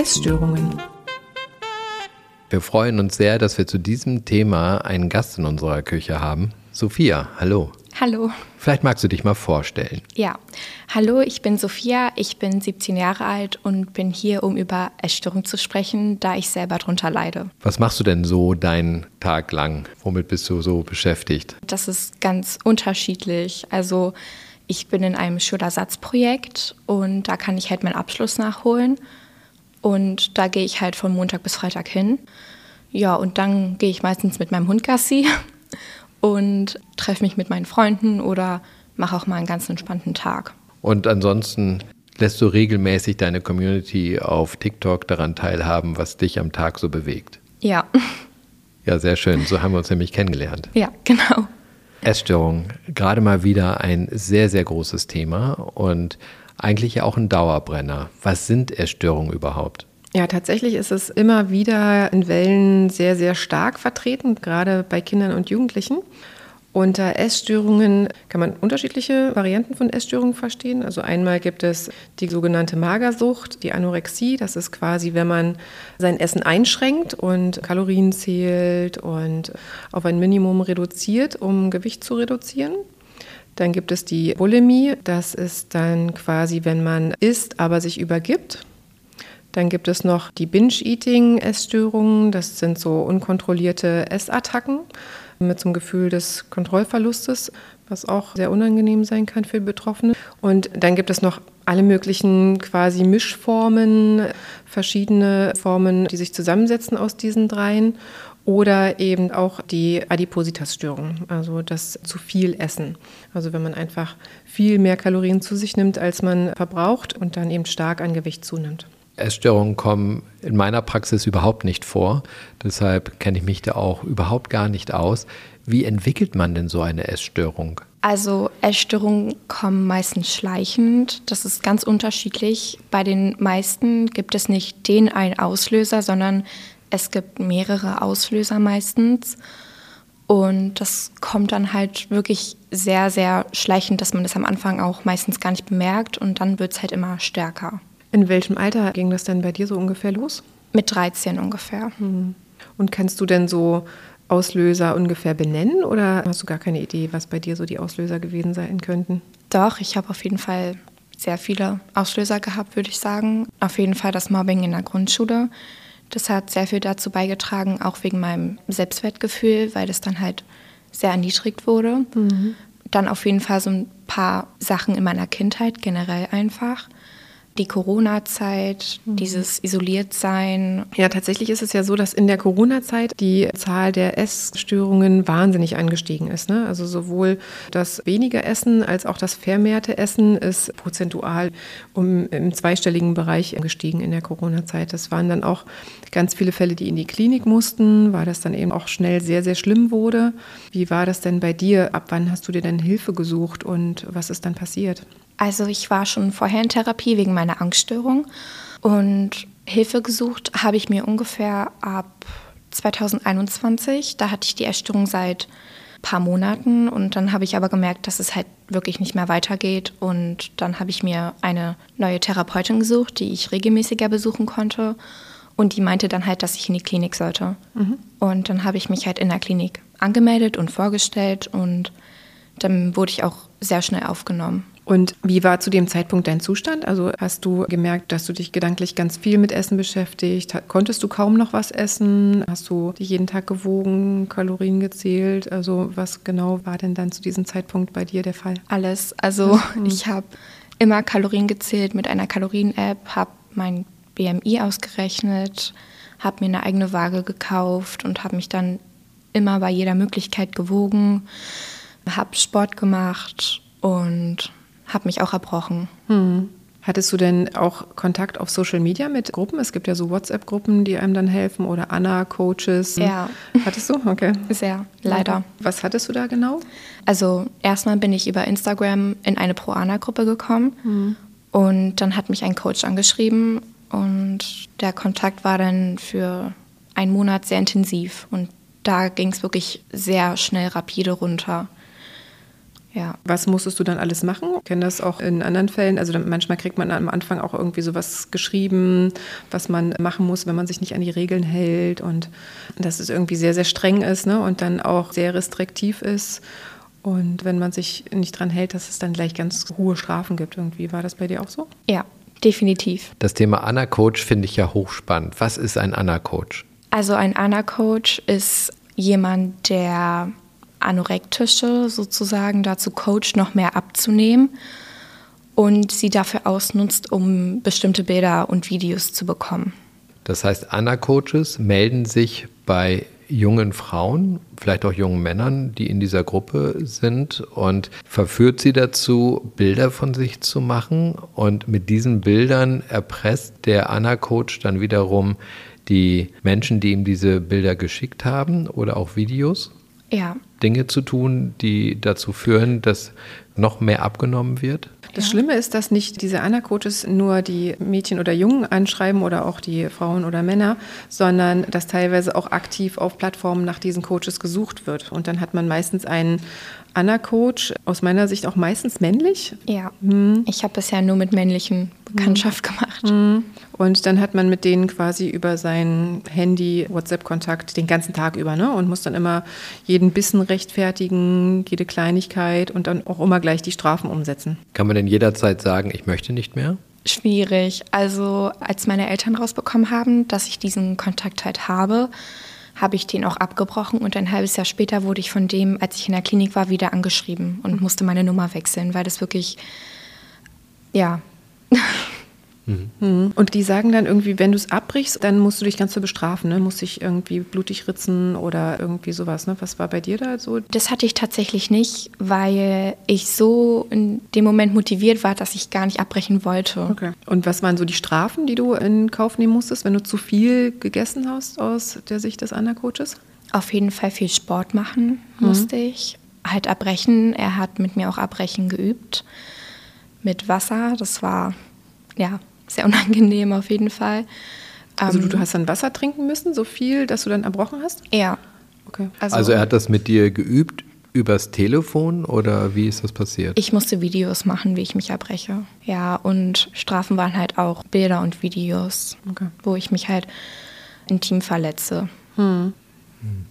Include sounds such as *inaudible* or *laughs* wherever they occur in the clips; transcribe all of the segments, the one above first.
Essstörungen. Wir freuen uns sehr, dass wir zu diesem Thema einen Gast in unserer Küche haben. Sophia, hallo. Hallo. Vielleicht magst du dich mal vorstellen. Ja, hallo, ich bin Sophia, ich bin 17 Jahre alt und bin hier, um über Essstörung zu sprechen, da ich selber darunter leide. Was machst du denn so deinen Tag lang? Womit bist du so beschäftigt? Das ist ganz unterschiedlich. Also ich bin in einem Schulersatzprojekt und da kann ich halt meinen Abschluss nachholen. Und da gehe ich halt von Montag bis Freitag hin. Ja, und dann gehe ich meistens mit meinem Hund Gassi *laughs* und treffe mich mit meinen Freunden oder mache auch mal einen ganz entspannten Tag. Und ansonsten lässt du regelmäßig deine Community auf TikTok daran teilhaben, was dich am Tag so bewegt. Ja. *laughs* Ja, sehr schön. So haben wir uns nämlich kennengelernt. Ja, genau. Essstörung, gerade mal wieder ein sehr, sehr großes Thema und eigentlich ja auch ein Dauerbrenner. Was sind Essstörungen überhaupt? Ja, tatsächlich ist es immer wieder in Wellen sehr, sehr stark vertreten, gerade bei Kindern und Jugendlichen. Unter Essstörungen kann man unterschiedliche Varianten von Essstörungen verstehen. Also einmal gibt es die sogenannte Magersucht, die Anorexie. Das ist quasi, wenn man sein Essen einschränkt und Kalorien zählt und auf ein Minimum reduziert, um Gewicht zu reduzieren. Dann gibt es die Bulimie. Das ist dann quasi, wenn man isst, aber sich übergibt. Dann gibt es noch die Binge-Eating-Essstörungen. Das sind so unkontrollierte Essattacken mit so einem Gefühl des Kontrollverlustes, was auch sehr unangenehm sein kann für Betroffene. Und dann gibt es noch alle möglichen quasi Mischformen, verschiedene Formen, die sich zusammensetzen aus diesen dreien. Oder eben auch die Adipositas-Störung, also das zu viel Essen. Also wenn man einfach viel mehr Kalorien zu sich nimmt, als man verbraucht und dann eben stark an Gewicht zunimmt. Essstörungen kommen in meiner Praxis überhaupt nicht vor. Deshalb kenne ich mich da auch überhaupt gar nicht aus. Wie entwickelt man denn so eine Essstörung? Also Essstörungen kommen meistens schleichend. Das ist ganz unterschiedlich. Bei den meisten gibt es nicht den einen Auslöser, sondern es gibt mehrere Auslöser meistens. Und das kommt dann halt wirklich sehr, sehr schleichend, dass man das am Anfang auch meistens gar nicht bemerkt und dann wird es halt immer stärker. In welchem Alter ging das denn bei dir so ungefähr los? Mit 13 ungefähr. Hm. Und kannst du denn so Auslöser ungefähr benennen oder hast du gar keine Idee, was bei dir so die Auslöser gewesen sein könnten? Doch, ich habe auf jeden Fall sehr viele Auslöser gehabt, würde ich sagen. Auf jeden Fall das Mobbing in der Grundschule. Das hat sehr viel dazu beigetragen, auch wegen meinem Selbstwertgefühl, weil das dann halt sehr erniedrigt wurde. Mhm. Dann auf jeden Fall so ein paar Sachen in meiner Kindheit generell einfach die Corona-Zeit, mhm. dieses Isoliertsein. Ja, tatsächlich ist es ja so, dass in der Corona-Zeit die Zahl der Essstörungen wahnsinnig angestiegen ist. Ne? Also sowohl das weniger Essen als auch das vermehrte Essen ist prozentual um im zweistelligen Bereich gestiegen in der Corona-Zeit. Das waren dann auch ganz viele Fälle, die in die Klinik mussten, weil das dann eben auch schnell sehr, sehr schlimm wurde. Wie war das denn bei dir? Ab wann hast du dir denn Hilfe gesucht und was ist dann passiert? Also ich war schon vorher in Therapie wegen meiner Angststörung und Hilfe gesucht habe ich mir ungefähr ab 2021. Da hatte ich die Essstörung seit ein paar Monaten und dann habe ich aber gemerkt, dass es halt wirklich nicht mehr weitergeht und dann habe ich mir eine neue Therapeutin gesucht, die ich regelmäßiger besuchen konnte und die meinte dann halt, dass ich in die Klinik sollte. Mhm. Und dann habe ich mich halt in der Klinik angemeldet und vorgestellt und dann wurde ich auch sehr schnell aufgenommen. Und wie war zu dem Zeitpunkt dein Zustand? Also hast du gemerkt, dass du dich gedanklich ganz viel mit Essen beschäftigt? Konntest du kaum noch was essen? Hast du dich jeden Tag gewogen, Kalorien gezählt? Also was genau war denn dann zu diesem Zeitpunkt bei dir der Fall? Alles. Also mhm. ich habe immer Kalorien gezählt mit einer Kalorien-App, habe mein BMI ausgerechnet, habe mir eine eigene Waage gekauft und habe mich dann immer bei jeder Möglichkeit gewogen, habe Sport gemacht und habe mich auch erbrochen. Hm. Hattest du denn auch Kontakt auf Social Media mit Gruppen? Es gibt ja so WhatsApp-Gruppen, die einem dann helfen oder Anna-Coaches. Ja. Hattest du? Okay. Sehr, leider. Was hattest du da genau? Also erstmal bin ich über Instagram in eine Pro-Anna-Gruppe gekommen mhm. und dann hat mich ein Coach angeschrieben und der Kontakt war dann für einen Monat sehr intensiv und da ging es wirklich sehr schnell rapide runter. Ja. Was musstest du dann alles machen? Ich kenne das auch in anderen Fällen. Also manchmal kriegt man am Anfang auch irgendwie sowas geschrieben, was man machen muss, wenn man sich nicht an die Regeln hält und dass es irgendwie sehr, sehr streng ist ne? und dann auch sehr restriktiv ist. Und wenn man sich nicht dran hält, dass es dann gleich ganz hohe Strafen gibt. Irgendwie war das bei dir auch so? Ja, definitiv. Das Thema Anna-Coach finde ich ja hochspannend. Was ist ein Anna-Coach? Also ein Anna-Coach ist jemand, der Anorektische sozusagen dazu coacht, noch mehr abzunehmen und sie dafür ausnutzt, um bestimmte Bilder und Videos zu bekommen. Das heißt, Anna-Coaches melden sich bei jungen Frauen, vielleicht auch jungen Männern, die in dieser Gruppe sind und verführt sie dazu, Bilder von sich zu machen. Und mit diesen Bildern erpresst der Anna-Coach dann wiederum die Menschen, die ihm diese Bilder geschickt haben oder auch Videos. Ja. Dinge zu tun, die dazu führen, dass noch mehr abgenommen wird? Das. Schlimme ist, dass nicht diese Anna-Coaches nur die Mädchen oder Jungen anschreiben oder auch die Frauen oder Männer, sondern dass teilweise auch aktiv auf Plattformen nach diesen Coaches gesucht wird. Und dann hat man meistens einen Anna-Coach, aus meiner Sicht auch meistens männlich. Ja, hm. ich habe bisher nur mit männlichen Bekanntschaft hm. gemacht. Hm. Und dann hat man mit denen quasi über sein Handy WhatsApp-Kontakt den ganzen Tag über ne? und muss dann immer jeden Bissen rechtfertigen, jede Kleinigkeit und dann auch immer gleich die Strafen umsetzen. Kann man denn jederzeit sagen, ich möchte nicht mehr? Schwierig. Also als meine Eltern rausbekommen haben, dass ich diesen Kontakt halt habe, habe ich den auch abgebrochen und ein halbes Jahr später wurde ich von dem, als ich in der Klinik war, wieder angeschrieben und musste meine Nummer wechseln, weil das wirklich, ja. *laughs* Mhm. Und die sagen dann irgendwie, wenn du es abbrichst, dann musst du dich ganz so bestrafen, ne? Musst dich irgendwie blutig ritzen oder irgendwie sowas. Ne? Was war bei dir da so? Das hatte ich tatsächlich nicht, weil ich so in dem Moment motiviert war, dass ich gar nicht abbrechen wollte. Okay. Und was waren so die Strafen, die du in Kauf nehmen musstest, wenn du zu viel gegessen hast aus der Sicht des Undercoaches? Auf jeden Fall viel Sport machen mhm. musste ich. Halt abbrechen. Er hat mit mir auch abbrechen geübt. Mit Wasser. Das war ja sehr unangenehm auf jeden Fall. Also du, du ähm, hast dann Wasser trinken müssen, so viel, dass du dann erbrochen hast? Ja. Okay. Also, also er hat das mit dir geübt übers Telefon oder wie ist das passiert? Ich musste Videos machen, wie ich mich erbreche. Ja, und Strafen waren halt auch Bilder und Videos, okay. wo ich mich halt intim verletze. Hm. Hm.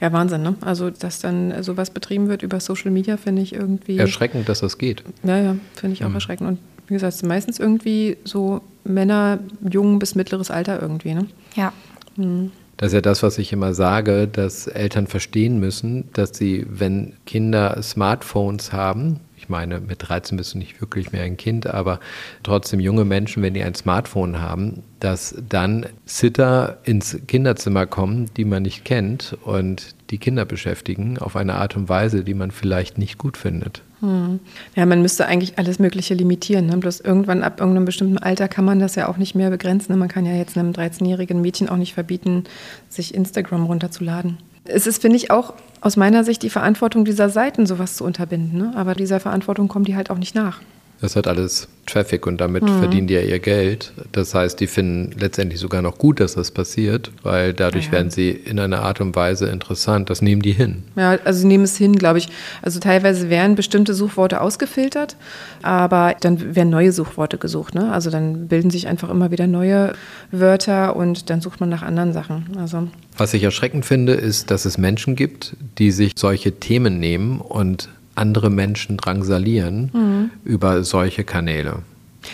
Ja, Wahnsinn, ne? Also, dass dann sowas betrieben wird über Social Media, finde ich irgendwie. Erschreckend, dass das geht. Ja, ja, finde ich auch hm. erschreckend. Und wie gesagt, meistens irgendwie so Männer, jung bis mittleres Alter irgendwie, ne? Ja. Mhm. Das ist ja das, was ich immer sage, dass Eltern verstehen müssen, dass sie, wenn Kinder Smartphones haben, ich meine, mit 13 bist du nicht wirklich mehr ein Kind, aber trotzdem junge Menschen, wenn die ein Smartphone haben, dass dann Sitter ins Kinderzimmer kommen, die man nicht kennt und die Kinder beschäftigen auf eine Art und Weise, die man vielleicht nicht gut findet. Hm. Ja, man müsste eigentlich alles Mögliche limitieren. Ne? Bloß irgendwann ab irgendeinem bestimmten Alter kann man das ja auch nicht mehr begrenzen. Ne? Man kann ja jetzt einem 13-jährigen Mädchen auch nicht verbieten, sich Instagram runterzuladen. Es ist, finde ich, auch aus meiner Sicht die Verantwortung dieser Seiten, sowas zu unterbinden. Ne? Aber dieser Verantwortung kommen die halt auch nicht nach. Das hat alles Traffic und damit mhm. verdienen die ja ihr Geld. Das heißt, die finden letztendlich sogar noch gut, dass das passiert, weil dadurch ja. werden sie in einer Art und Weise interessant. Das nehmen die hin. Ja, also sie nehmen es hin, glaube ich. Also teilweise werden bestimmte Suchworte ausgefiltert, aber dann werden neue Suchworte gesucht. Ne? Also dann bilden sich einfach immer wieder neue Wörter und dann sucht man nach anderen Sachen. Also Was ich erschreckend finde, ist, dass es Menschen gibt, die sich solche Themen nehmen und andere Menschen drangsalieren mhm. über solche Kanäle.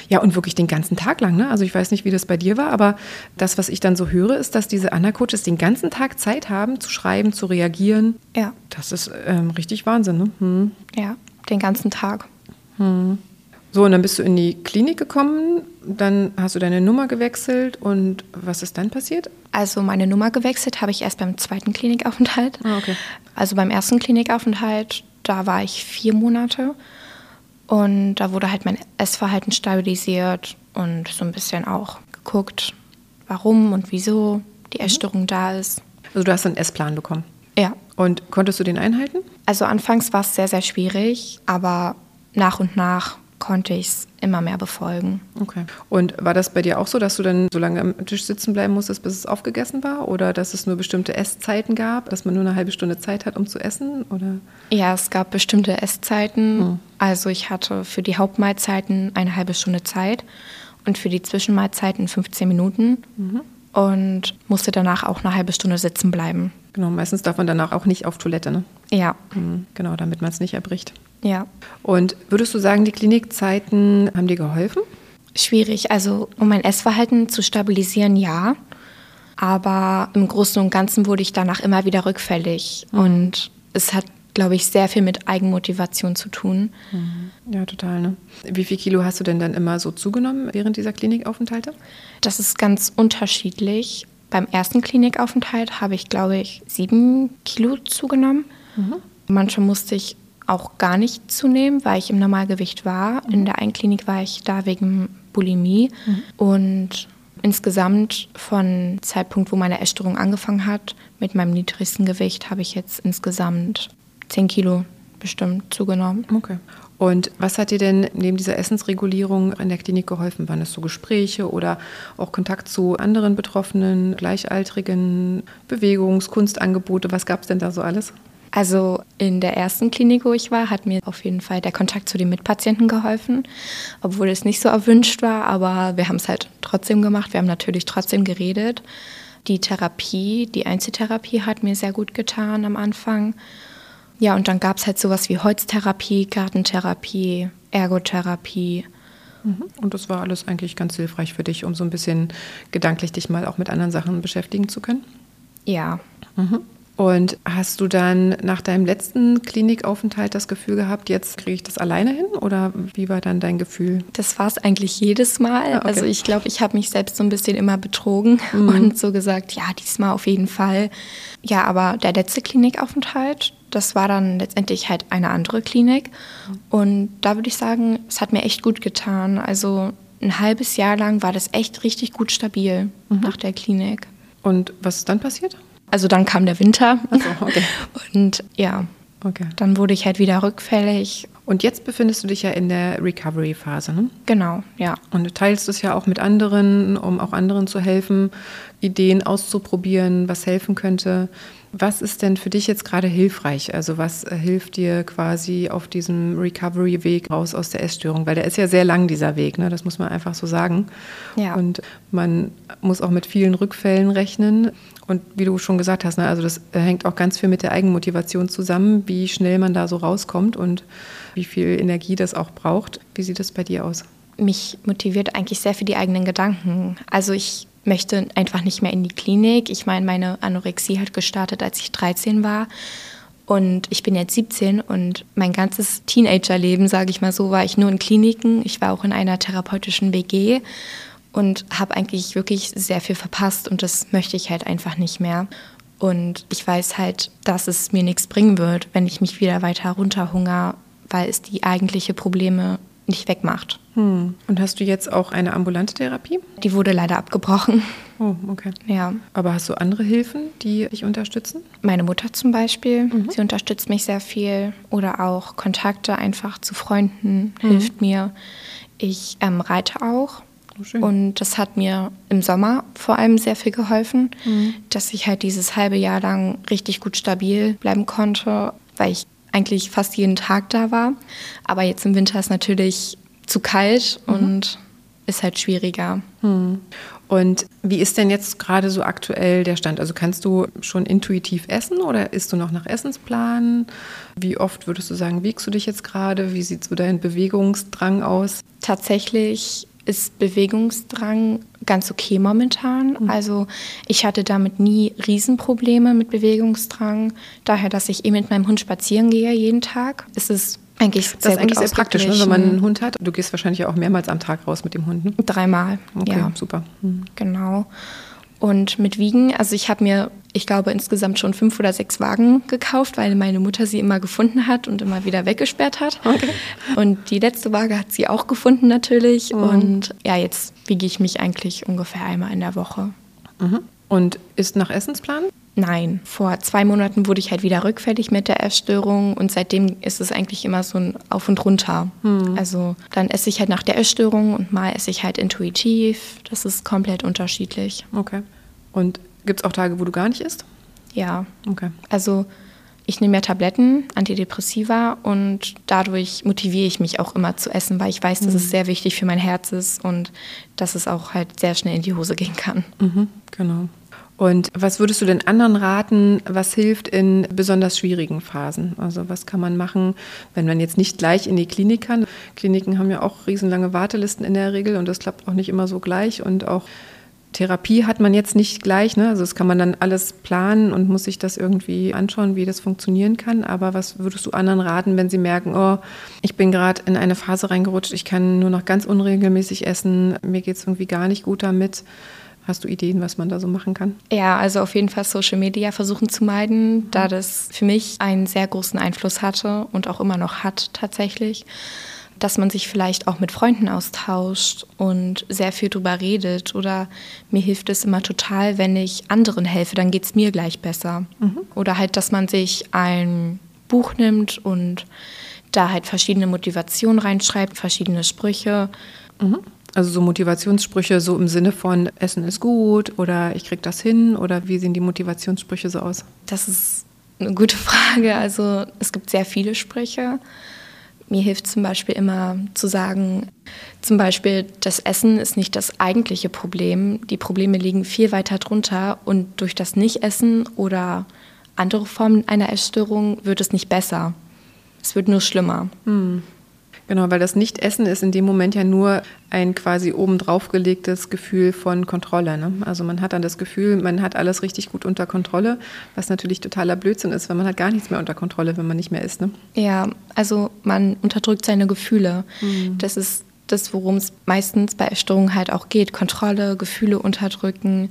Ja, und wirklich den ganzen Tag lang. Ne? Also ich weiß nicht, wie das bei dir war, aber das, was ich dann so höre, ist, dass diese Anna-Coaches den ganzen Tag Zeit haben, zu schreiben, zu reagieren. Ja. Das ist ähm, richtig Wahnsinn. Ne? Hm. Ja, den ganzen Tag. Hm. So, und dann bist du in die Klinik gekommen, dann hast du deine Nummer gewechselt und was ist dann passiert? Also meine Nummer gewechselt habe ich erst beim zweiten Klinikaufenthalt. Ah, okay. Also beim ersten Klinikaufenthalt da war ich vier Monate. Und da wurde halt mein Essverhalten stabilisiert und so ein bisschen auch geguckt, warum und wieso die Essstörung da ist. Also du hast einen Essplan bekommen. Ja. Und konntest du den einhalten? Also anfangs war es sehr, sehr schwierig, aber nach und nach konnte ich es immer mehr befolgen. Okay. Und war das bei dir auch so, dass du dann so lange am Tisch sitzen bleiben musstest, bis es aufgegessen war? Oder dass es nur bestimmte Esszeiten gab, dass man nur eine halbe Stunde Zeit hat, um zu essen? Oder? Ja, es gab bestimmte Esszeiten. Hm. Also ich hatte für die Hauptmahlzeiten eine halbe Stunde Zeit und für die Zwischenmahlzeiten 15 Minuten. Mhm. Und musste danach auch eine halbe Stunde sitzen bleiben. Genau, meistens darf man danach auch nicht auf Toilette, ne? Ja. Mhm, genau, damit man es nicht erbricht. Ja. Und würdest du sagen, die Klinikzeiten haben dir geholfen? Schwierig. Also, um mein Essverhalten zu stabilisieren, ja. Aber im Großen und Ganzen wurde ich danach immer wieder rückfällig. Mhm. Und es hat, glaube ich, sehr viel mit Eigenmotivation zu tun. Mhm. Ja, total. Ne? Wie viel Kilo hast du denn dann immer so zugenommen während dieser Klinikaufenthalte? Das ist ganz unterschiedlich. Beim ersten Klinikaufenthalt habe ich, glaube ich, sieben Kilo zugenommen. Mhm. Manchmal musste ich auch gar nicht zunehmen, weil ich im Normalgewicht war. Mhm. In der einen Klinik war ich da wegen Bulimie. Mhm. Und insgesamt von Zeitpunkt, wo meine Essstörung angefangen hat, mit meinem niedrigsten Gewicht, habe ich jetzt insgesamt 10 Kilo bestimmt zugenommen. Okay. Und was hat dir denn neben dieser Essensregulierung in der Klinik geholfen? Waren es so Gespräche oder auch Kontakt zu anderen Betroffenen, Gleichaltrigen, Bewegungs-, Kunstangebote? Was gab es denn da so alles? Also in der ersten Klinik, wo ich war, hat mir auf jeden Fall der Kontakt zu den Mitpatienten geholfen, obwohl es nicht so erwünscht war, aber wir haben es halt trotzdem gemacht. Wir haben natürlich trotzdem geredet. Die Therapie, die Einzeltherapie hat mir sehr gut getan am Anfang. Ja, und dann gab es halt sowas wie Holztherapie, Gartentherapie, Ergotherapie. Mhm. Und das war alles eigentlich ganz hilfreich für dich, um so ein bisschen gedanklich dich mal auch mit anderen Sachen beschäftigen zu können? Ja. Mhm. Und hast du dann nach deinem letzten Klinikaufenthalt das Gefühl gehabt, jetzt kriege ich das alleine hin? Oder wie war dann dein Gefühl? Das war es eigentlich jedes Mal. Ah, okay. Also ich glaube, ich habe mich selbst so ein bisschen immer betrogen *laughs* mhm. und so gesagt, ja, diesmal auf jeden Fall. Ja, aber der letzte Klinikaufenthalt, das war dann letztendlich halt eine andere Klinik. Und da würde ich sagen, es hat mir echt gut getan. Also ein halbes Jahr lang war das echt richtig gut stabil mhm. nach der Klinik. Und was ist dann passiert? Also dann kam der Winter. So, okay. *laughs* Und ja, okay. dann wurde ich halt wieder rückfällig. Und jetzt befindest du dich ja in der Recovery-Phase, ne? Genau, ja. Und du teilst es ja auch mit anderen, um auch anderen zu helfen, Ideen auszuprobieren, was helfen könnte. Was ist denn für dich jetzt gerade hilfreich? Also was äh, hilft dir quasi auf diesem Recovery-Weg raus aus der Essstörung? Weil der ist ja sehr lang, dieser Weg, ne? das muss man einfach so sagen. Ja. Und man muss auch mit vielen Rückfällen rechnen. Und wie du schon gesagt hast, ne, also das äh, hängt auch ganz viel mit der Eigenmotivation zusammen, wie schnell man da so rauskommt und wie viel Energie das auch braucht. Wie sieht das bei dir aus? Mich motiviert eigentlich sehr für die eigenen Gedanken. Also ich möchte einfach nicht mehr in die Klinik. Ich meine, meine Anorexie hat gestartet, als ich 13 war. Und ich bin jetzt 17 und mein ganzes Teenagerleben, sage ich mal so, war ich nur in Kliniken. Ich war auch in einer therapeutischen WG und habe eigentlich wirklich sehr viel verpasst und das möchte ich halt einfach nicht mehr. Und ich weiß halt, dass es mir nichts bringen wird, wenn ich mich wieder weiter runterhungere, weil es die eigentliche Probleme nicht wegmacht. Hm. Und hast du jetzt auch eine ambulante Therapie? Die wurde leider abgebrochen. Oh, okay. Ja. Aber hast du andere Hilfen, die dich unterstützen? Meine Mutter zum Beispiel. Mhm. Sie unterstützt mich sehr viel. Oder auch Kontakte einfach zu Freunden mhm. hilft mir. Ich ähm, reite auch. Oh, und das hat mir im Sommer vor allem sehr viel geholfen, mhm. dass ich halt dieses halbe Jahr lang richtig gut stabil bleiben konnte, weil ich eigentlich fast jeden Tag da war. Aber jetzt im Winter ist natürlich zu kalt mhm. und ist halt schwieriger. Mhm. Und wie ist denn jetzt gerade so aktuell der Stand? Also kannst du schon intuitiv essen oder isst du noch nach Essensplan? Wie oft würdest du sagen, wiegst du dich jetzt gerade? Wie sieht so dein Bewegungsdrang aus? Tatsächlich ist Bewegungsdrang ganz okay momentan. Mhm. Also ich hatte damit nie Riesenprobleme mit Bewegungsdrang. Daher, dass ich eh mit meinem Hund spazieren gehe jeden Tag, ist es eigentlich das ist eigentlich sehr praktisch, ne, wenn man einen Hund hat. Du gehst wahrscheinlich auch mehrmals am Tag raus mit dem Hund. Ne? Dreimal. Okay, ja. super. Mhm. Genau. Und mit Wiegen, also ich habe mir, ich glaube, insgesamt schon fünf oder sechs Wagen gekauft, weil meine Mutter sie immer gefunden hat und immer wieder weggesperrt hat. Okay. Und die letzte Waage hat sie auch gefunden natürlich. Mhm. Und ja, jetzt wiege ich mich eigentlich ungefähr einmal in der Woche. Mhm. Und ist nach Essensplan? Nein, vor zwei Monaten wurde ich halt wieder rückfällig mit der Essstörung und seitdem ist es eigentlich immer so ein Auf und Runter. Hm. Also dann esse ich halt nach der Essstörung und mal esse ich halt intuitiv. Das ist komplett unterschiedlich. Okay. Und gibt es auch Tage, wo du gar nicht isst? Ja. Okay. Also ich nehme ja Tabletten, Antidepressiva und dadurch motiviere ich mich auch immer zu essen, weil ich weiß, dass mhm. es sehr wichtig für mein Herz ist und dass es auch halt sehr schnell in die Hose gehen kann. Mhm, genau. Und was würdest du den anderen raten, was hilft in besonders schwierigen Phasen? Also was kann man machen, wenn man jetzt nicht gleich in die Klinik kann? Kliniken haben ja auch riesenlange Wartelisten in der Regel und das klappt auch nicht immer so gleich und auch Therapie hat man jetzt nicht gleich, ne? also das kann man dann alles planen und muss sich das irgendwie anschauen, wie das funktionieren kann. Aber was würdest du anderen raten, wenn sie merken, oh, ich bin gerade in eine Phase reingerutscht, ich kann nur noch ganz unregelmäßig essen, mir geht es irgendwie gar nicht gut damit? Hast du Ideen, was man da so machen kann? Ja, also auf jeden Fall Social Media versuchen zu meiden, da das für mich einen sehr großen Einfluss hatte und auch immer noch hat tatsächlich. Dass man sich vielleicht auch mit Freunden austauscht und sehr viel drüber redet. Oder mir hilft es immer total, wenn ich anderen helfe, dann geht es mir gleich besser. Mhm. Oder halt, dass man sich ein Buch nimmt und da halt verschiedene Motivationen reinschreibt, verschiedene Sprüche. Mhm. Also so Motivationssprüche so im Sinne von Essen ist gut oder ich krieg das hin oder wie sehen die Motivationssprüche so aus? Das ist eine gute *laughs* Frage. Also es gibt sehr viele Sprüche. Mir hilft zum Beispiel immer zu sagen, zum Beispiel, das Essen ist nicht das eigentliche Problem. Die Probleme liegen viel weiter drunter und durch das Nicht-Essen oder andere Formen einer Essstörung wird es nicht besser. Es wird nur schlimmer. Hm. Genau, weil das Nicht-Essen ist in dem Moment ja nur ein quasi obendrauf gelegtes Gefühl von Kontrolle. Ne? Also man hat dann das Gefühl, man hat alles richtig gut unter Kontrolle, was natürlich totaler Blödsinn ist, weil man hat gar nichts mehr unter Kontrolle, wenn man nicht mehr isst. Ne? Ja, also man unterdrückt seine Gefühle. Mhm. Das ist das, worum es meistens bei Essstörungen halt auch geht. Kontrolle, Gefühle unterdrücken.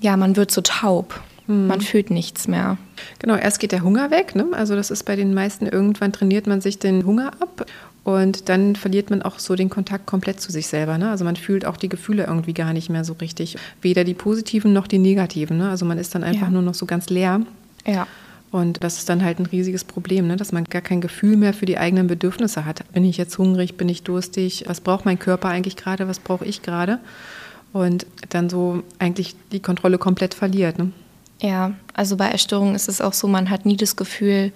Ja, man wird so taub. Mhm. Man fühlt nichts mehr. Genau, erst geht der Hunger weg. Ne? Also das ist bei den meisten, irgendwann trainiert man sich den Hunger ab und dann verliert man auch so den Kontakt komplett zu sich selber. Ne? Also man fühlt auch die Gefühle irgendwie gar nicht mehr so richtig. Weder die positiven noch die negativen. Ne? Also man ist dann einfach ja. nur noch so ganz leer. Ja. Und das ist dann halt ein riesiges Problem, ne? dass man gar kein Gefühl mehr für die eigenen Bedürfnisse hat. Bin ich jetzt hungrig? Bin ich durstig? Was braucht mein Körper eigentlich gerade? Was brauche ich gerade? Und dann so eigentlich die Kontrolle komplett verliert. Ne? Ja, also bei Erstörungen ist es auch so, man hat nie das Gefühl,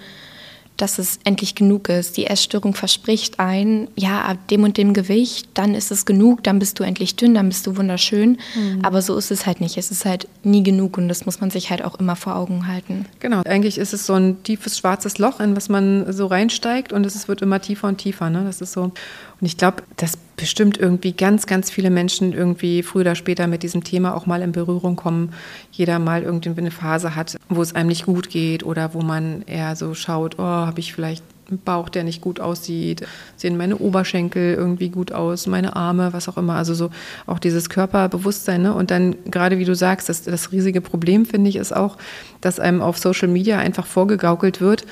dass es endlich genug ist. Die Essstörung verspricht ein, ja, ab dem und dem Gewicht, dann ist es genug, dann bist du endlich dünn, dann bist du wunderschön. Mhm. Aber so ist es halt nicht. Es ist halt nie genug und das muss man sich halt auch immer vor Augen halten. Genau, eigentlich ist es so ein tiefes schwarzes Loch, in was man so reinsteigt und es wird immer tiefer und tiefer. Ne? Das ist so. Und ich glaube, dass bestimmt irgendwie ganz, ganz viele Menschen irgendwie früher oder später mit diesem Thema auch mal in Berührung kommen. Jeder mal irgendwie eine Phase hat, wo es einem nicht gut geht oder wo man eher so schaut, oh, habe ich vielleicht einen Bauch, der nicht gut aussieht, sehen meine Oberschenkel irgendwie gut aus, meine Arme, was auch immer. Also so auch dieses Körperbewusstsein. Ne? Und dann gerade wie du sagst, das, das riesige Problem finde ich ist auch, dass einem auf Social Media einfach vorgegaukelt wird,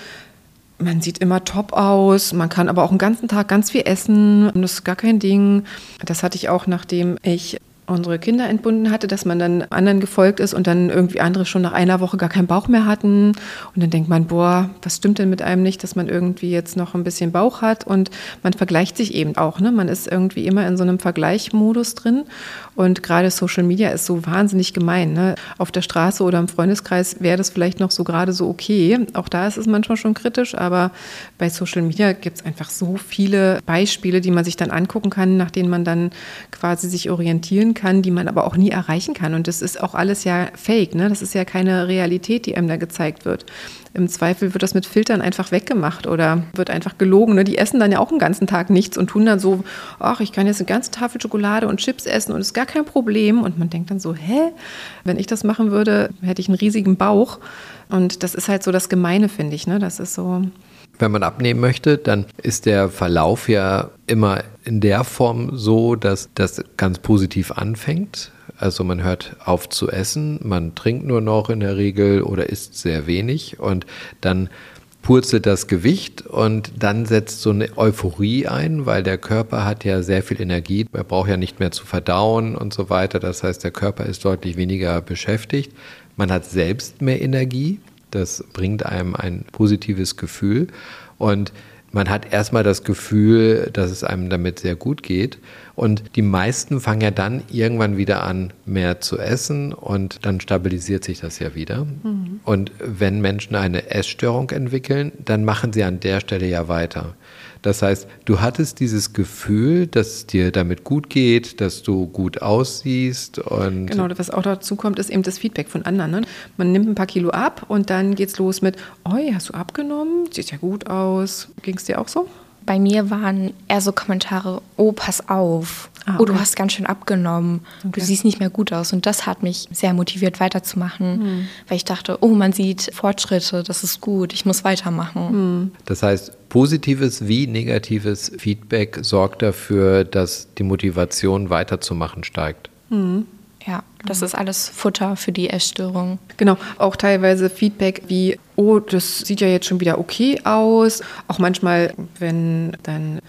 man sieht immer top aus, man kann aber auch den ganzen Tag ganz viel essen, das ist gar kein Ding. Das hatte ich auch, nachdem ich unsere Kinder entbunden hatte, dass man dann anderen gefolgt ist und dann irgendwie andere schon nach einer Woche gar keinen Bauch mehr hatten. Und dann denkt man, boah, was stimmt denn mit einem nicht, dass man irgendwie jetzt noch ein bisschen Bauch hat und man vergleicht sich eben auch. Ne? Man ist irgendwie immer in so einem Vergleichmodus drin und gerade Social Media ist so wahnsinnig gemein. Ne? Auf der Straße oder im Freundeskreis wäre das vielleicht noch so gerade so okay. Auch da ist es manchmal schon kritisch, aber bei Social Media gibt es einfach so viele Beispiele, die man sich dann angucken kann, nach denen man dann quasi sich orientieren kann, die man aber auch nie erreichen kann. Und das ist auch alles ja fake, ne? Das ist ja keine Realität, die einem da gezeigt wird. Im Zweifel wird das mit Filtern einfach weggemacht oder wird einfach gelogen. Ne? Die essen dann ja auch einen ganzen Tag nichts und tun dann so, ach, ich kann jetzt eine ganze Tafel Schokolade und Chips essen und ist gar kein Problem. Und man denkt dann so, hä? Wenn ich das machen würde, hätte ich einen riesigen Bauch. Und das ist halt so das Gemeine, finde ich. Ne? Das ist so. Wenn man abnehmen möchte, dann ist der Verlauf ja immer in der Form so, dass das ganz positiv anfängt. Also man hört auf zu essen, man trinkt nur noch in der Regel oder isst sehr wenig und dann purzelt das Gewicht und dann setzt so eine Euphorie ein, weil der Körper hat ja sehr viel Energie, er braucht ja nicht mehr zu verdauen und so weiter. Das heißt, der Körper ist deutlich weniger beschäftigt. Man hat selbst mehr Energie, das bringt einem ein positives Gefühl und man hat erstmal das Gefühl, dass es einem damit sehr gut geht. Und die meisten fangen ja dann irgendwann wieder an, mehr zu essen und dann stabilisiert sich das ja wieder. Mhm. Und wenn Menschen eine Essstörung entwickeln, dann machen sie an der Stelle ja weiter. Das heißt, du hattest dieses Gefühl, dass es dir damit gut geht, dass du gut aussiehst und. Genau, was auch dazu kommt, ist eben das Feedback von anderen. Ne? Man nimmt ein paar Kilo ab und dann geht es los mit, oi, hast du abgenommen? Sieht ja gut aus. Ging es dir auch so? Bei mir waren eher so Kommentare, oh, pass auf, ah, okay. oh, du hast ganz schön abgenommen, okay. du siehst nicht mehr gut aus. Und das hat mich sehr motiviert, weiterzumachen, mhm. weil ich dachte, oh, man sieht Fortschritte, das ist gut, ich muss weitermachen. Mhm. Das heißt, positives wie negatives Feedback sorgt dafür, dass die Motivation weiterzumachen steigt. Mhm. Ja, das ist alles Futter für die Essstörung. Genau, auch teilweise Feedback wie, oh, das sieht ja jetzt schon wieder okay aus. Auch manchmal, wenn dann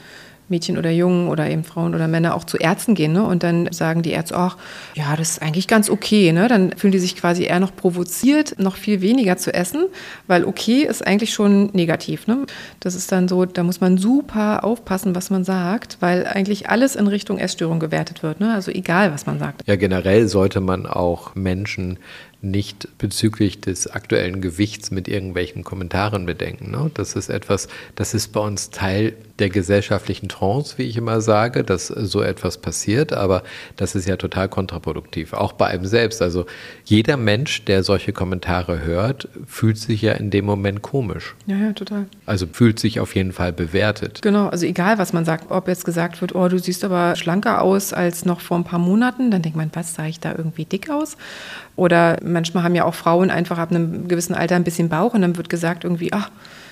Mädchen oder Jungen oder eben Frauen oder Männer auch zu Ärzten gehen ne? und dann sagen die Ärzte auch, ja, das ist eigentlich ganz okay. Ne? Dann fühlen die sich quasi eher noch provoziert, noch viel weniger zu essen, weil okay ist eigentlich schon negativ. Ne? Das ist dann so, da muss man super aufpassen, was man sagt, weil eigentlich alles in Richtung Essstörung gewertet wird. Ne? Also egal, was man sagt. Ja, generell sollte man auch Menschen nicht bezüglich des aktuellen Gewichts mit irgendwelchen Kommentaren bedenken. Ne? Das ist etwas, das ist bei uns Teil der gesellschaftlichen Trance, wie ich immer sage, dass so etwas passiert, aber das ist ja total kontraproduktiv, auch bei einem selbst. Also jeder Mensch, der solche Kommentare hört, fühlt sich ja in dem Moment komisch. Ja, ja, total. Also fühlt sich auf jeden Fall bewertet. Genau, also egal, was man sagt, ob jetzt gesagt wird, oh, du siehst aber schlanker aus als noch vor ein paar Monaten, dann denkt man, was, sah ich da irgendwie dick aus? Oder manchmal haben ja auch Frauen einfach ab einem gewissen Alter ein bisschen Bauch und dann wird gesagt irgendwie, ach,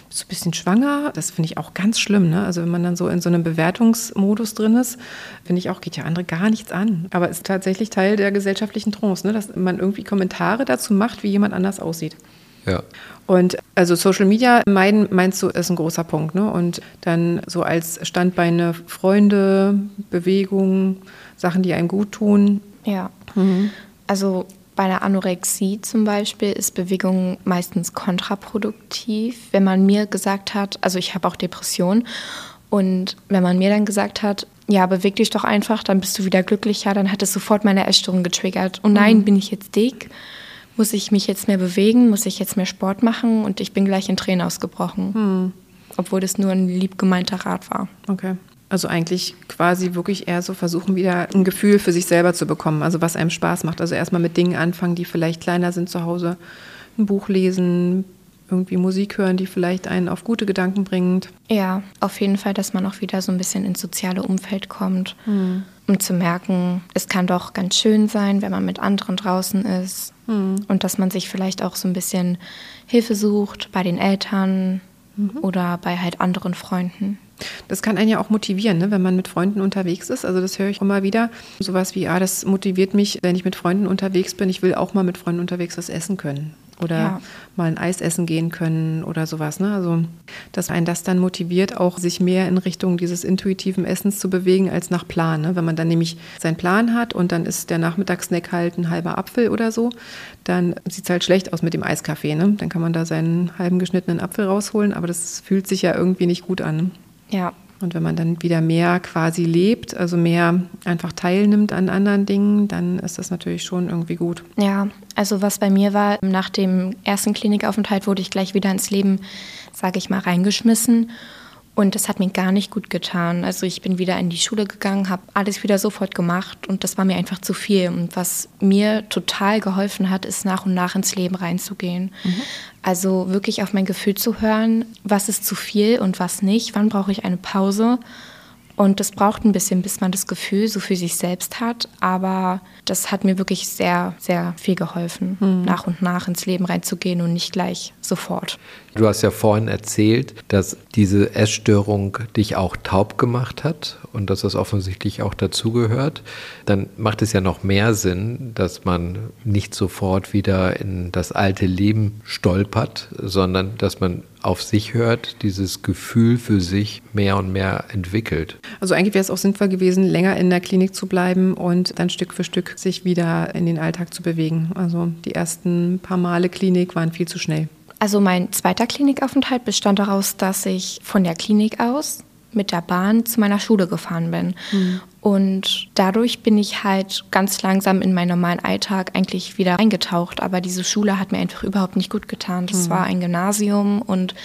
bist du ein bisschen schwanger? Das finde ich auch ganz schlimm. Ne? Also wenn man dann so in so einem Bewertungsmodus drin ist, finde ich auch, geht ja andere gar nichts an. Aber es ist tatsächlich Teil der gesellschaftlichen Trance, ne? dass man irgendwie Kommentare dazu macht, wie jemand anders aussieht. Ja. Und also Social Media meiden, meinst du, ist ein großer Punkt. Ne? Und dann so als Standbeine Freunde, Bewegung, Sachen, die einem gut tun. Ja. Mhm. Also bei der Anorexie zum Beispiel ist Bewegung meistens kontraproduktiv. Wenn man mir gesagt hat, also ich habe auch Depressionen, und wenn man mir dann gesagt hat, ja, beweg dich doch einfach, dann bist du wieder glücklicher, dann hat es sofort meine Essstörung getriggert. Und nein, mhm. bin ich jetzt dick? Muss ich mich jetzt mehr bewegen? Muss ich jetzt mehr Sport machen? Und ich bin gleich in Tränen ausgebrochen. Mhm. Obwohl das nur ein lieb gemeinter Rat war. Okay. Also eigentlich quasi wirklich eher so versuchen, wieder ein Gefühl für sich selber zu bekommen, also was einem Spaß macht. Also erstmal mit Dingen anfangen, die vielleicht kleiner sind zu Hause, ein Buch lesen, irgendwie Musik hören, die vielleicht einen auf gute Gedanken bringt. Ja, auf jeden Fall, dass man auch wieder so ein bisschen ins soziale Umfeld kommt, mhm. um zu merken, es kann doch ganz schön sein, wenn man mit anderen draußen ist mhm. und dass man sich vielleicht auch so ein bisschen Hilfe sucht bei den Eltern mhm. oder bei halt anderen Freunden. Das kann einen ja auch motivieren, ne, wenn man mit Freunden unterwegs ist. Also das höre ich immer wieder. Sowas wie, ah, das motiviert mich, wenn ich mit Freunden unterwegs bin. Ich will auch mal mit Freunden unterwegs was essen können. Oder ja. mal ein Eis essen gehen können oder sowas. Ne? Also, dass einen das dann motiviert, auch sich mehr in Richtung dieses intuitiven Essens zu bewegen als nach Plan. Ne? Wenn man dann nämlich seinen Plan hat und dann ist der Nachmittagssnack halt ein halber Apfel oder so, dann sieht es halt schlecht aus mit dem Eiskaffee. Ne? Dann kann man da seinen halben geschnittenen Apfel rausholen, aber das fühlt sich ja irgendwie nicht gut an. Ja. Und wenn man dann wieder mehr quasi lebt, also mehr einfach teilnimmt an anderen Dingen, dann ist das natürlich schon irgendwie gut. Ja, also was bei mir war, nach dem ersten Klinikaufenthalt wurde ich gleich wieder ins Leben, sage ich mal, reingeschmissen. Und das hat mir gar nicht gut getan. Also ich bin wieder in die Schule gegangen, habe alles wieder sofort gemacht und das war mir einfach zu viel. Und was mir total geholfen hat, ist nach und nach ins Leben reinzugehen. Mhm. Also wirklich auf mein Gefühl zu hören, was ist zu viel und was nicht, wann brauche ich eine Pause Und das braucht ein bisschen, bis man das Gefühl so für sich selbst hat. Aber das hat mir wirklich sehr, sehr viel geholfen, mhm. nach und nach ins Leben reinzugehen und nicht gleich sofort. Du hast ja vorhin erzählt, dass diese Essstörung dich auch taub gemacht hat und dass das offensichtlich auch dazugehört. Dann macht es ja noch mehr Sinn, dass man nicht sofort wieder in das alte Leben stolpert, sondern dass man auf sich hört, dieses Gefühl für sich mehr und mehr entwickelt. Also eigentlich wäre es auch sinnvoll gewesen, länger in der Klinik zu bleiben und dann Stück für Stück sich wieder in den Alltag zu bewegen. Also die ersten paar Male Klinik waren viel zu schnell. Also mein zweiter Klinikaufenthalt bestand daraus, dass ich von der Klinik aus mit der Bahn zu meiner Schule gefahren bin. Mhm. Und dadurch bin ich halt ganz langsam in meinen normalen Alltag eigentlich wieder eingetaucht. Aber diese Schule hat mir einfach überhaupt nicht gut getan. Das mhm. war ein Gymnasium und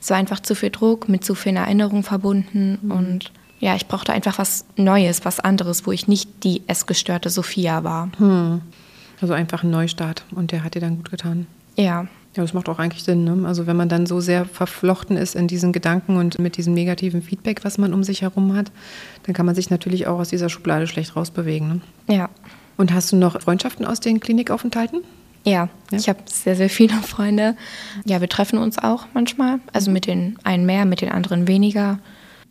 es war einfach zu viel Druck, mit zu vielen Erinnerungen verbunden. Mhm. Und ja, ich brauchte einfach was Neues, was anderes, wo ich nicht die essgestörte Sophia war. Hm. Also einfach ein Neustart und der hat dir dann gut getan. Ja. Ja, das macht auch eigentlich Sinn. Ne? Also wenn man dann so sehr verflochten ist in diesen Gedanken und mit diesem negativen Feedback, was man um sich herum hat, dann kann man sich natürlich auch aus dieser Schublade schlecht rausbewegen. Ne? Ja. Und hast du noch Freundschaften aus den Klinikaufenthalten? Ja, ja, ich habe sehr, sehr viele *laughs* Freunde. Ja, wir treffen uns auch manchmal. Also mit den einen mehr, mit den anderen weniger.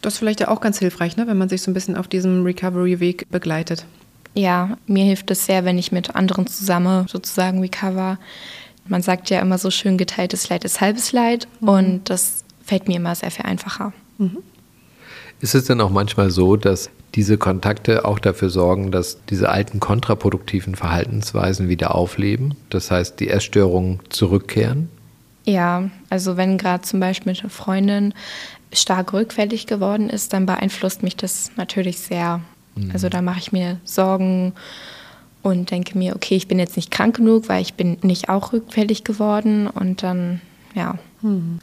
Das ist vielleicht ja auch ganz hilfreich, ne? wenn man sich so ein bisschen auf diesem Recovery-Weg begleitet. Ja, mir hilft es sehr, wenn ich mit anderen zusammen sozusagen recover. Man sagt ja immer so schön, geteiltes Leid ist halbes Leid mhm. und das fällt mir immer sehr viel einfacher. Mhm. Ist es denn auch manchmal so, dass diese Kontakte auch dafür sorgen, dass diese alten kontraproduktiven Verhaltensweisen wieder aufleben? Das heißt, die Essstörungen zurückkehren? Ja, also wenn gerade zum Beispiel eine Freundin stark rückfällig geworden ist, dann beeinflusst mich das natürlich sehr. Mhm. Also da mache ich mir Sorgen und denke mir, okay, ich bin jetzt nicht krank genug, weil ich bin nicht auch rückfällig geworden und dann, ja.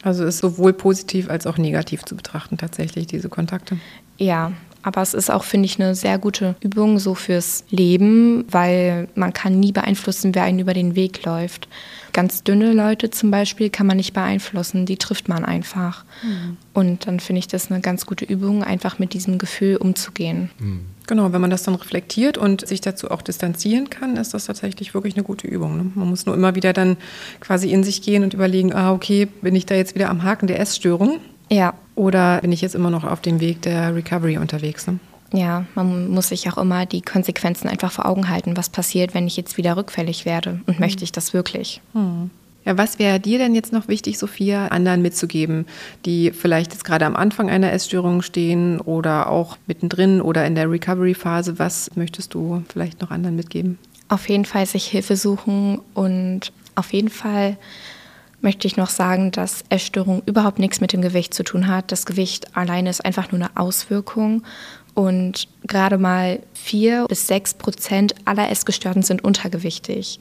Also ist sowohl positiv als auch negativ zu betrachten tatsächlich, diese Kontakte. Ja, aber es ist auch, finde ich, eine sehr gute Übung so fürs Leben, weil man kann nie beeinflussen, wer einen über den Weg läuft. Ganz dünne Leute zum Beispiel kann man nicht beeinflussen, die trifft man einfach. Mhm. Und dann finde ich das eine ganz gute Übung, einfach mit diesem Gefühl umzugehen. Mhm. Genau, wenn man das dann reflektiert und sich dazu auch distanzieren kann, ist das tatsächlich wirklich eine gute Übung. Ne? Man muss nur immer wieder dann quasi in sich gehen und überlegen, ah, okay, bin ich da jetzt wieder am Haken der Essstörung? Ja. Oder bin ich jetzt immer noch auf dem Weg der Recovery unterwegs? Ne? Ja, man muss sich auch immer die Konsequenzen einfach vor Augen halten. Was passiert, wenn ich jetzt wieder rückfällig werde? Und mhm. möchte ich das wirklich? Mhm. Ja, was wäre dir denn jetzt noch wichtig, Sophia, anderen mitzugeben, die vielleicht jetzt gerade am Anfang einer Essstörung stehen oder auch mittendrin oder in der Recovery-Phase? Was möchtest du vielleicht noch anderen mitgeben? Auf jeden Fall sich Hilfe suchen und auf jeden Fall möchte ich noch sagen, dass Essstörung überhaupt nichts mit dem Gewicht zu tun hat. Das Gewicht alleine ist einfach nur eine Auswirkung. Und gerade mal vier bis sechs Prozent aller Essgestörten sind untergewichtig.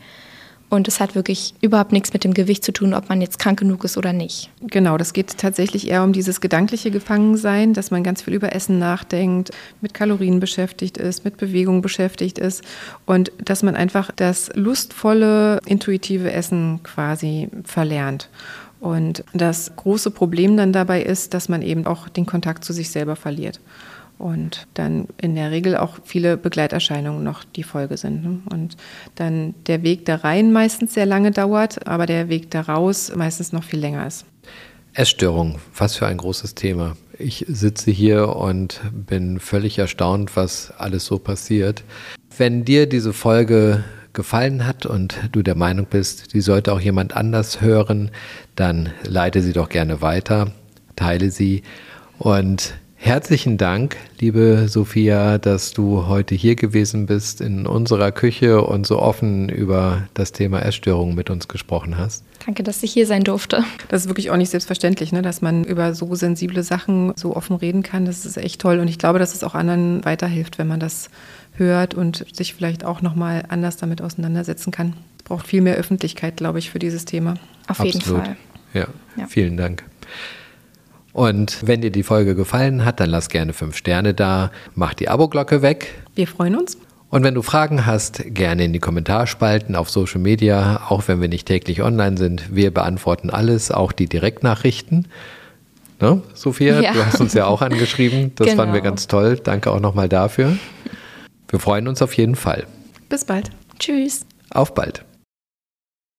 Und es hat wirklich überhaupt nichts mit dem Gewicht zu tun, ob man jetzt krank genug ist oder nicht. Genau, das geht tatsächlich eher um dieses gedankliche Gefangensein, dass man ganz viel über Essen nachdenkt, mit Kalorien beschäftigt ist, mit Bewegung beschäftigt ist und dass man einfach das lustvolle, intuitive Essen quasi verlernt. Und das große Problem dann dabei ist, dass man eben auch den Kontakt zu sich selber verliert und dann in der Regel auch viele Begleiterscheinungen noch die Folge sind. Ne? Und dann der Weg da rein meistens sehr lange dauert, aber der Weg da raus meistens noch viel länger ist. Essstörung, was für ein großes Thema. Ich sitze hier und bin völlig erstaunt, was alles so passiert. Wenn dir diese Folge gefallen hat und du der Meinung bist, die sollte auch jemand anders hören, dann leite sie doch gerne weiter, teile sie und Herzlichen Dank, liebe Sophia, dass du heute hier gewesen bist in unserer Küche und so offen über das Thema Essstörungen mit uns gesprochen hast. Danke, dass ich hier sein durfte. Das ist wirklich auch nicht selbstverständlich, ne, dass man über so sensible Sachen so offen reden kann. Das ist echt toll und ich glaube, dass es auch anderen weiterhilft, wenn man das hört und sich vielleicht auch noch mal anders damit auseinandersetzen kann. Es braucht viel mehr Öffentlichkeit, glaube ich, für dieses Thema. Auf jeden Absolut. Fall. Ja. ja, vielen Dank. Und wenn dir die Folge gefallen hat, dann lass gerne fünf Sterne da, mach die Abo-Glocke weg. Wir freuen uns. Und wenn du Fragen hast, gerne in die Kommentarspalten auf Social Media, auch wenn wir nicht täglich online sind. Wir beantworten alles, auch die Direktnachrichten. Ne, Sophia, Ja. du hast uns ja auch angeschrieben. Das fanden wir Genau. ganz toll. Danke auch nochmal dafür. Wir freuen uns auf jeden Fall. Bis bald. Tschüss. Auf bald.